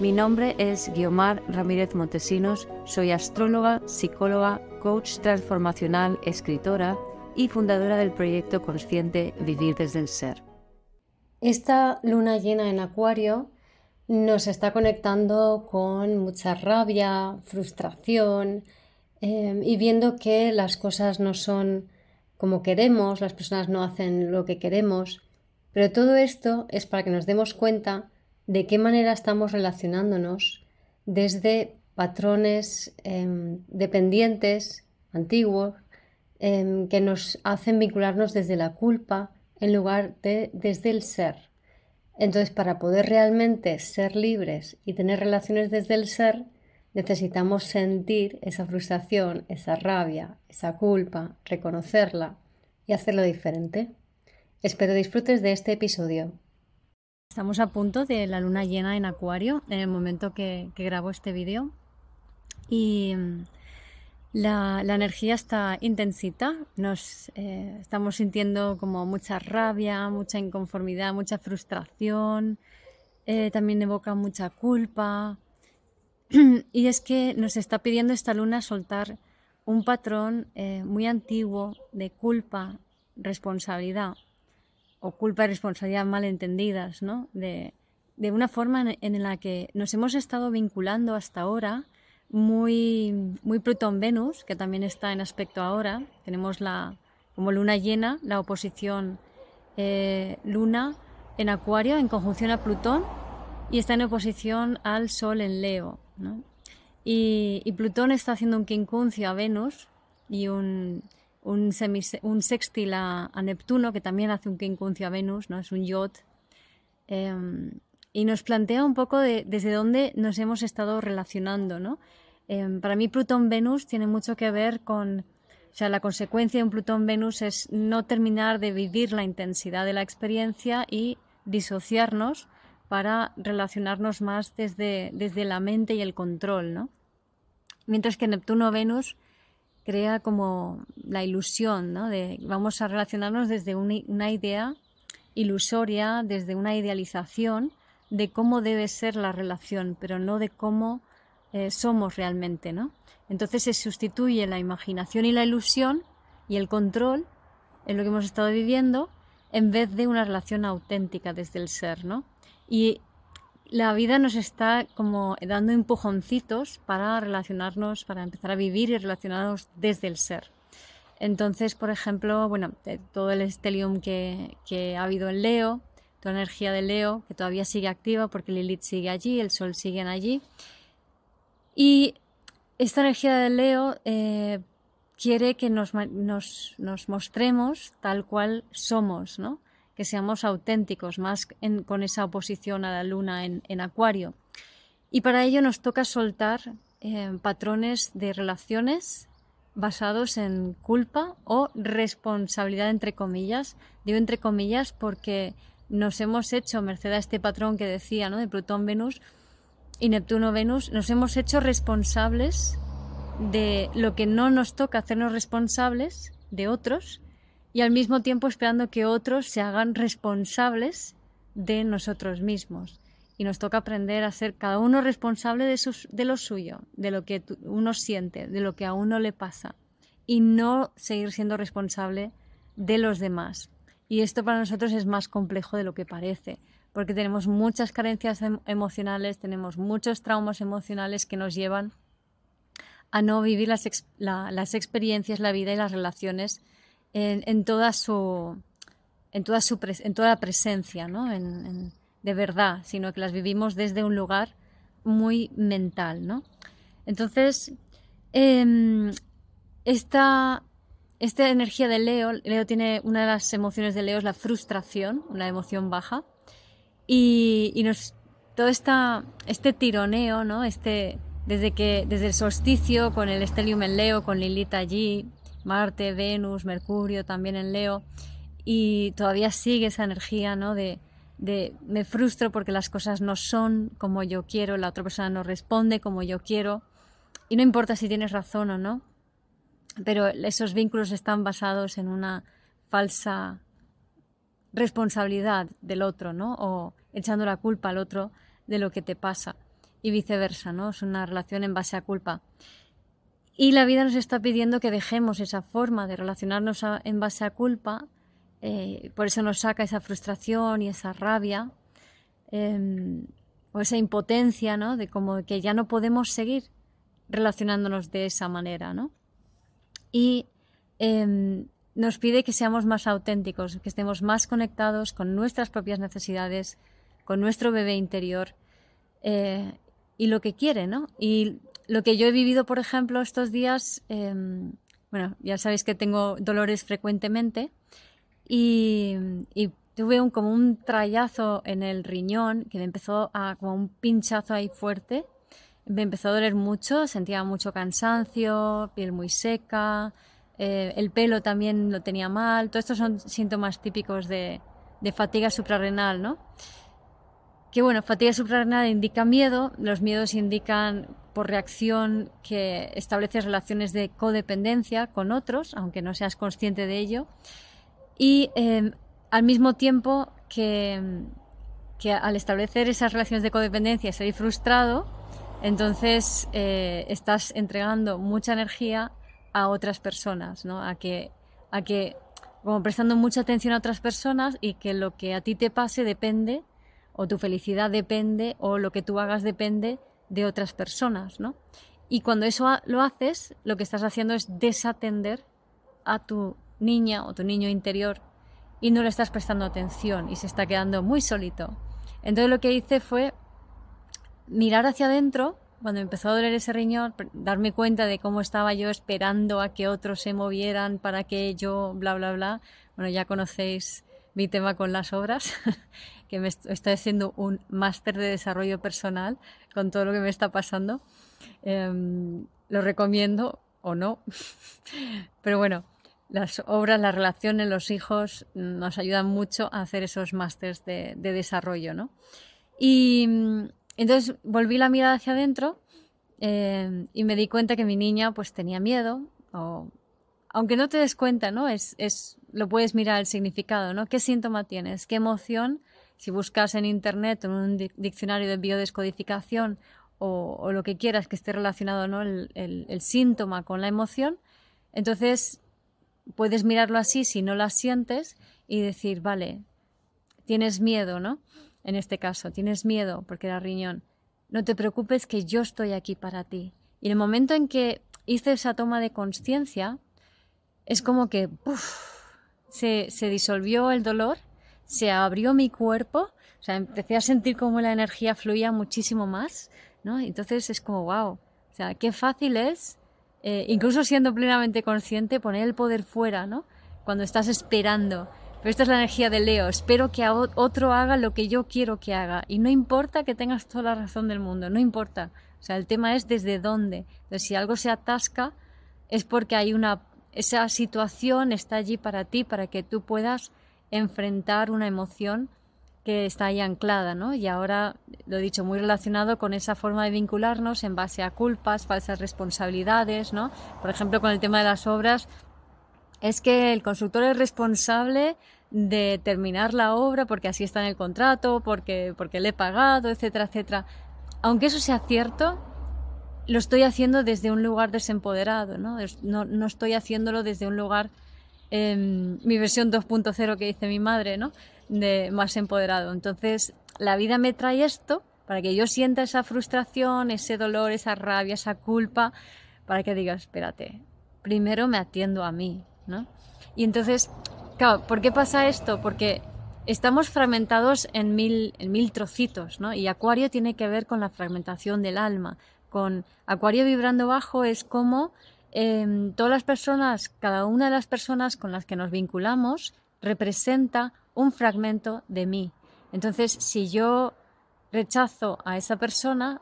Mi nombre es Guiomar Ramírez Montesinos, soy astróloga, psicóloga, coach transformacional, escritora y fundadora del proyecto consciente Vivir desde el Ser. Esta luna llena en Acuario nos está conectando con mucha rabia, frustración em, y viendo que las cosas no son como queremos, las personas no hacen lo que queremos, pero todo esto es para que nos demos cuenta de qué manera estamos relacionándonos desde patrones em, dependientes, antiguos, em, que nos hacen vincularnos desde la culpa en lugar de desde el ser. Entonces, para poder realmente ser libres y tener relaciones desde el ser, necesitamos sentir esa frustración, esa rabia, esa culpa, reconocerla y hacerlo diferente. Espero disfrutes de este episodio. Estamos a punto de la luna llena en Acuario en el momento que, grabo este vídeo. Y mm, la, energía está intensita, nos eh, estamos sintiendo como mucha rabia, mucha inconformidad, mucha frustración, eh, también evoca mucha culpa. Y es que nos está pidiendo esta luna soltar un patrón eh, muy antiguo de culpa, responsabilidad o culpa y responsabilidad malentendidas, ¿no? De, de una forma en, la que nos hemos estado vinculando hasta ahora muy, muy Plutón-Venus, que también está en aspecto ahora. Tenemos la, como luna llena, la oposición eh, luna en Acuario en conjunción a Plutón y está en oposición al Sol en Leo. Y, y, Plutón está haciendo un quincuncio a Venus y un, un, sextil a, Neptuno, que también hace un quincuncio a Venus, ¿no? es un yod, em, y nos plantea un poco de, desde dónde nos hemos estado relacionando. ¿no? Em, para mí Plutón-Venus tiene mucho que ver con, o sea, la consecuencia de un Plutón-Venus es no terminar de vivir la intensidad de la experiencia y disociarnos para relacionarnos más desde, desde la mente y el control, ¿no? Mientras que Neptuno-Venus crea como la ilusión, ¿no? De vamos a relacionarnos desde una idea ilusoria, desde una idealización de cómo debe ser la relación, pero no de cómo eh, somos realmente, ¿no? Entonces se sustituye la imaginación y la ilusión y el control en lo que hemos estado viviendo en vez de una relación auténtica desde el ser, ¿no? Y la vida nos está como dando empujoncitos para relacionarnos, para empezar a vivir y relacionarnos desde el ser. Entonces, por ejemplo, bueno, todo el estelium que, ha habido en Leo, toda la energía de Leo, que todavía sigue activa porque Lilith sigue allí, el Sol sigue allí. Y esta energía de Leo eh, quiere que nos, nos, nos mostremos tal cual somos, ¿no? Que seamos auténticos, más con esa oposición a la luna en, Acuario. Y para ello nos toca soltar eh, patrones de relaciones basados en culpa o responsabilidad, entre comillas. Digo entre comillas porque nos hemos hecho, merced a este patrón que decía, ¿no? de Plutón-Venus y Neptuno-Venus, nos hemos hecho responsables de lo que no nos toca hacernos responsables de otros y al mismo tiempo esperando que otros se hagan responsables de nosotros mismos. Y nos toca aprender a ser cada uno responsable de, sus, de lo suyo, de lo que uno siente, de lo que a uno le pasa, y no seguir siendo responsable de los demás. Y esto para nosotros es más complejo de lo que parece, porque tenemos muchas carencias em, emocionales, tenemos muchos traumas emocionales que nos llevan a no vivir las, las experiencias, la vida y las relaciones en, toda su en toda su en toda presencia, ¿no? de verdad, sino que las vivimos desde un lugar muy mental, ¿no? Entonces, em, esta, esta energía de Leo, Leo tiene una de las emociones de Leo es la frustración, una emoción baja, y, y nos, todo esta, este tironeo, ¿no? Este, desde, que, desde el solsticio, con el estelium en Leo, con Lilith allí, Marte, Venus, Mercurio también en Leo, y todavía sigue esa energía ¿no? de, de me frustro porque las cosas no son como yo quiero, la otra persona no responde como yo quiero, y no importa si tienes razón o no, pero esos vínculos están basados en una falsa responsabilidad del otro, ¿no? O echando la culpa al otro de lo que te pasa y viceversa, ¿no? Es una relación en base a culpa. Y la vida nos está pidiendo que dejemos esa forma de relacionarnos en base a culpa, eh, por eso nos saca esa frustración y esa rabia, em, o esa impotencia, ¿no? De como que ya no podemos seguir relacionándonos de esa manera, ¿no? Y em, nos pide que seamos más auténticos, que estemos más conectados con nuestras propias necesidades, con nuestro bebé interior eh, y lo que quiere, ¿no? Lo que yo he vivido, por ejemplo, estos días, em, bueno, ya sabéis que tengo dolores frecuentemente y, tuve un, como un trayazo en el riñón que me empezó a, como un pinchazo ahí fuerte. Me empezó a doler mucho, sentía mucho cansancio, piel muy seca, eh, el pelo también lo tenía mal, todos estos son síntomas típicos de, fatiga suprarrenal, ¿no? Que bueno, fatiga suprarrenal indica miedo, los miedos indican por reacción que estableces relaciones de codependencia con otros, aunque no seas consciente de ello, y em, al mismo tiempo que, que, al establecer esas relaciones de codependencia salir frustrado, entonces eh, estás entregando mucha energía a otras personas, ¿no? A que, a que, como prestando mucha atención a otras personas y que lo que a ti te pase depende, o tu felicidad depende, o lo que tú hagas depende de otras personas, ¿no? Y cuando eso lo haces, lo que estás haciendo es desatender a tu niña o tu niño interior y no le estás prestando atención y se está quedando muy solito. Entonces lo que hice fue mirar hacia adentro cuando empezó a doler ese riñón, darme cuenta de cómo estaba yo esperando a que otros se movieran para que yo, bla, bla, bla. Bueno, ya conocéis mi tema con las obras, que me estoy haciendo un máster de desarrollo personal con todo lo que me está pasando. Em, lo recomiendo o no, pero bueno, las obras, las relaciones, los hijos nos ayudan mucho a hacer esos másters de, de desarrollo, ¿no? Y entonces volví la mirada hacia adentro eh, y me di cuenta que mi niña pues tenía miedo, aunque no te des cuenta, ¿no? Es, es, lo puedes mirar el significado, ¿no? ¿Qué síntoma tienes? ¿Qué emoción? Si buscas en internet, en un diccionario de biodescodificación o, o, lo que quieras que esté relacionado, ¿no? El, síntoma con la emoción, entonces puedes mirarlo así si no la sientes y decir, vale, tienes miedo, ¿no? en este caso, tienes miedo porque era riñón, no te preocupes que yo estoy aquí para ti. Y en el momento en que hice esa toma de conciencia, es como que se, se disolvió el dolor, se abrió mi cuerpo, o sea, empecé a sentir como la energía fluía muchísimo más, ¿no? Entonces es como, wow, o sea, qué fácil es, eh, incluso siendo plenamente consciente, poner el poder fuera, ¿no? Cuando estás esperando pero esta es la energía de Leo. Espero que otro haga lo que yo quiero que haga. Y no importa que tengas toda la razón del mundo, no importa. O sea, el tema es desde dónde. Si algo se atasca, es porque hay una. Esa situación está allí para ti, para que tú puedas enfrentar una emoción que está ahí anclada, ¿no? Y ahora, lo he dicho, muy relacionado con esa forma de vincularnos en base a culpas, falsas responsabilidades, ¿no? Por ejemplo, con el tema de las obras, es que el constructor es responsable de terminar la obra porque así está en el contrato, porque, porque le he pagado, etcétera, etcétera. Aunque eso sea cierto, lo estoy haciendo desde un lugar desempoderado, ¿no? No, estoy haciéndolo desde un lugar, em, mi versión 2.0 que dice mi madre, ¿no? De más empoderado. Entonces, la vida me trae esto para que yo sienta esa frustración, ese dolor, esa rabia, esa culpa, para que diga, espérate, primero me atiendo a mí, y entonces, claro, ¿por qué pasa esto? Porque estamos fragmentados en mil, en mil trocitos, ¿no? Y Acuario tiene que ver con la fragmentación del alma. Con Acuario vibrando bajo es como em, todas las personas, cada una de las personas con las que nos vinculamos representa un fragmento de mí. Entonces, si yo rechazo a esa persona,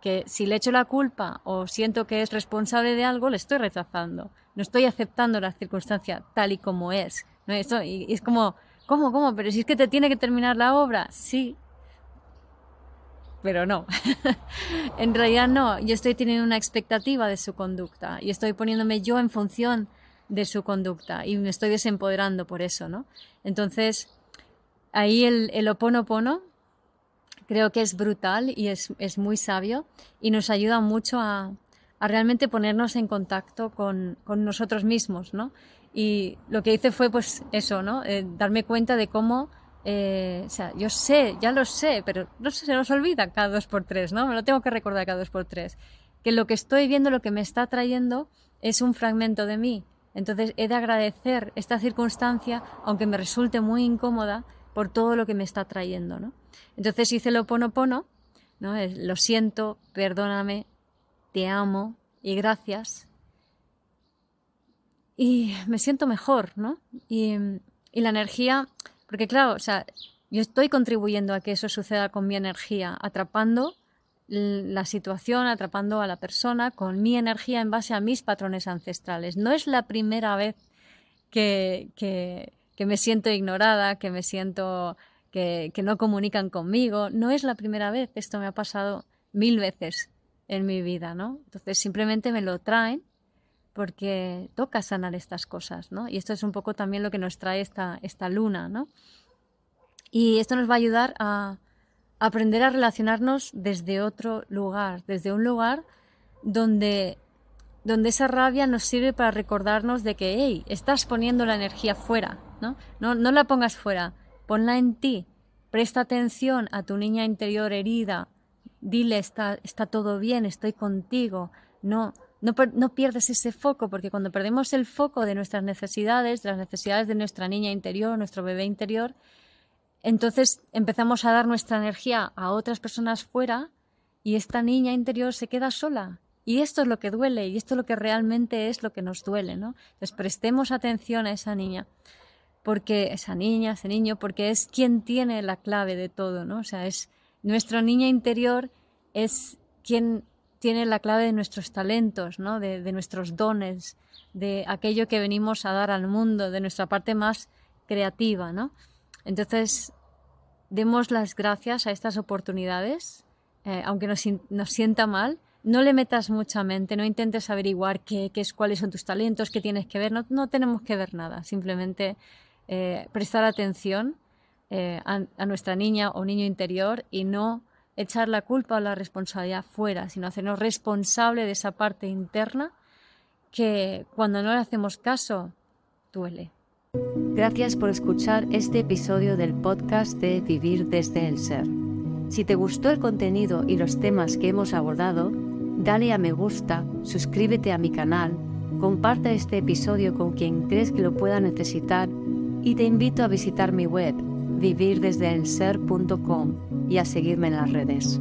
que si le echo la culpa o siento que es responsable de algo, le estoy rechazando. No estoy aceptando la circunstancia tal y como es. ¿no? Esto, y, es como, ¿cómo, cómo? Pero si es que te tiene que terminar la obra. Sí, pero no. en realidad no, yo estoy teniendo una expectativa de su conducta y estoy poniéndome yo en función de su conducta y me estoy desempoderando por eso, ¿no? Entonces, ahí el, el oponopono creo que es brutal y es, es muy sabio y nos ayuda mucho a, a realmente ponernos en contacto con, con, nosotros mismos, ¿no? Y lo que hice fue, pues, eso, ¿no? Eh, darme cuenta de cómo, eh, o sea, yo sé, ya lo sé, pero no se nos olvida cada dos por tres, ¿no? Me lo tengo que recordar cada dos por tres. Que lo que estoy viendo, lo que me está trayendo, es un fragmento de mí. Entonces he de agradecer esta circunstancia, aunque me resulte muy incómoda, por todo lo que me está trayendo, ¿no? Entonces hice lo oponopono, ¿no? Lo siento, perdóname, te amo y gracias. Y me siento mejor, ¿no? Y, y la energía, porque claro, o sea, yo estoy contribuyendo a que eso suceda con mi energía, atrapando la situación, atrapando a la persona con mi energía en base a mis patrones ancestrales. No es la primera vez que, que, que me siento ignorada, que me siento que, no comunican conmigo. No es la primera vez, esto me ha pasado mil veces en mi vida, ¿no? Entonces simplemente me lo traen porque toca sanar estas cosas, ¿no? Y esto es un poco también lo que nos trae esta, esta luna, ¿no? Y esto nos va a ayudar a aprender a relacionarnos desde otro lugar, desde un lugar donde, donde esa rabia nos sirve para recordarnos de que, hey, estás poniendo la energía fuera, ¿no? No, no la pongas fuera, ponla en ti, presta atención a tu niña interior herida, dile está, está todo bien, estoy contigo, no, no, pierdes ese foco, porque cuando perdemos el foco de nuestras necesidades, de las necesidades de nuestra niña interior, nuestro bebé interior, entonces empezamos a dar nuestra energía a otras personas fuera y esta niña interior se queda sola. Y esto es lo que duele y esto es lo que realmente es lo que nos duele, ¿no? Entonces prestemos atención a esa niña porque esa niña, ese niño, porque es quien tiene la clave de todo, ¿no? O sea, es nuestra niña interior es quien tiene la clave de nuestros talentos, ¿no? De, nuestros dones, de aquello que venimos a dar al mundo, de nuestra parte más creativa, ¿no? Entonces, demos las gracias a estas oportunidades, eh, aunque nos, nos, sienta mal. No le metas mucha mente, no intentes averiguar qué, qué es, cuáles son tus talentos, qué tienes que ver. No, no tenemos que ver nada, simplemente eh, prestar atención eh, a, nuestra niña o niño interior y no echar la culpa o la responsabilidad fuera, sino hacernos responsable de esa parte interna que cuando no le hacemos caso duele. Gracias por escuchar este episodio del podcast de Vivir desde el Ser. Si te gustó el contenido y los temas que hemos abordado, dale a me gusta, suscríbete a mi canal, comparte este episodio con quien crees que lo pueda necesitar y te invito a visitar mi web vivirdesdeelser.com y a seguirme en las redes.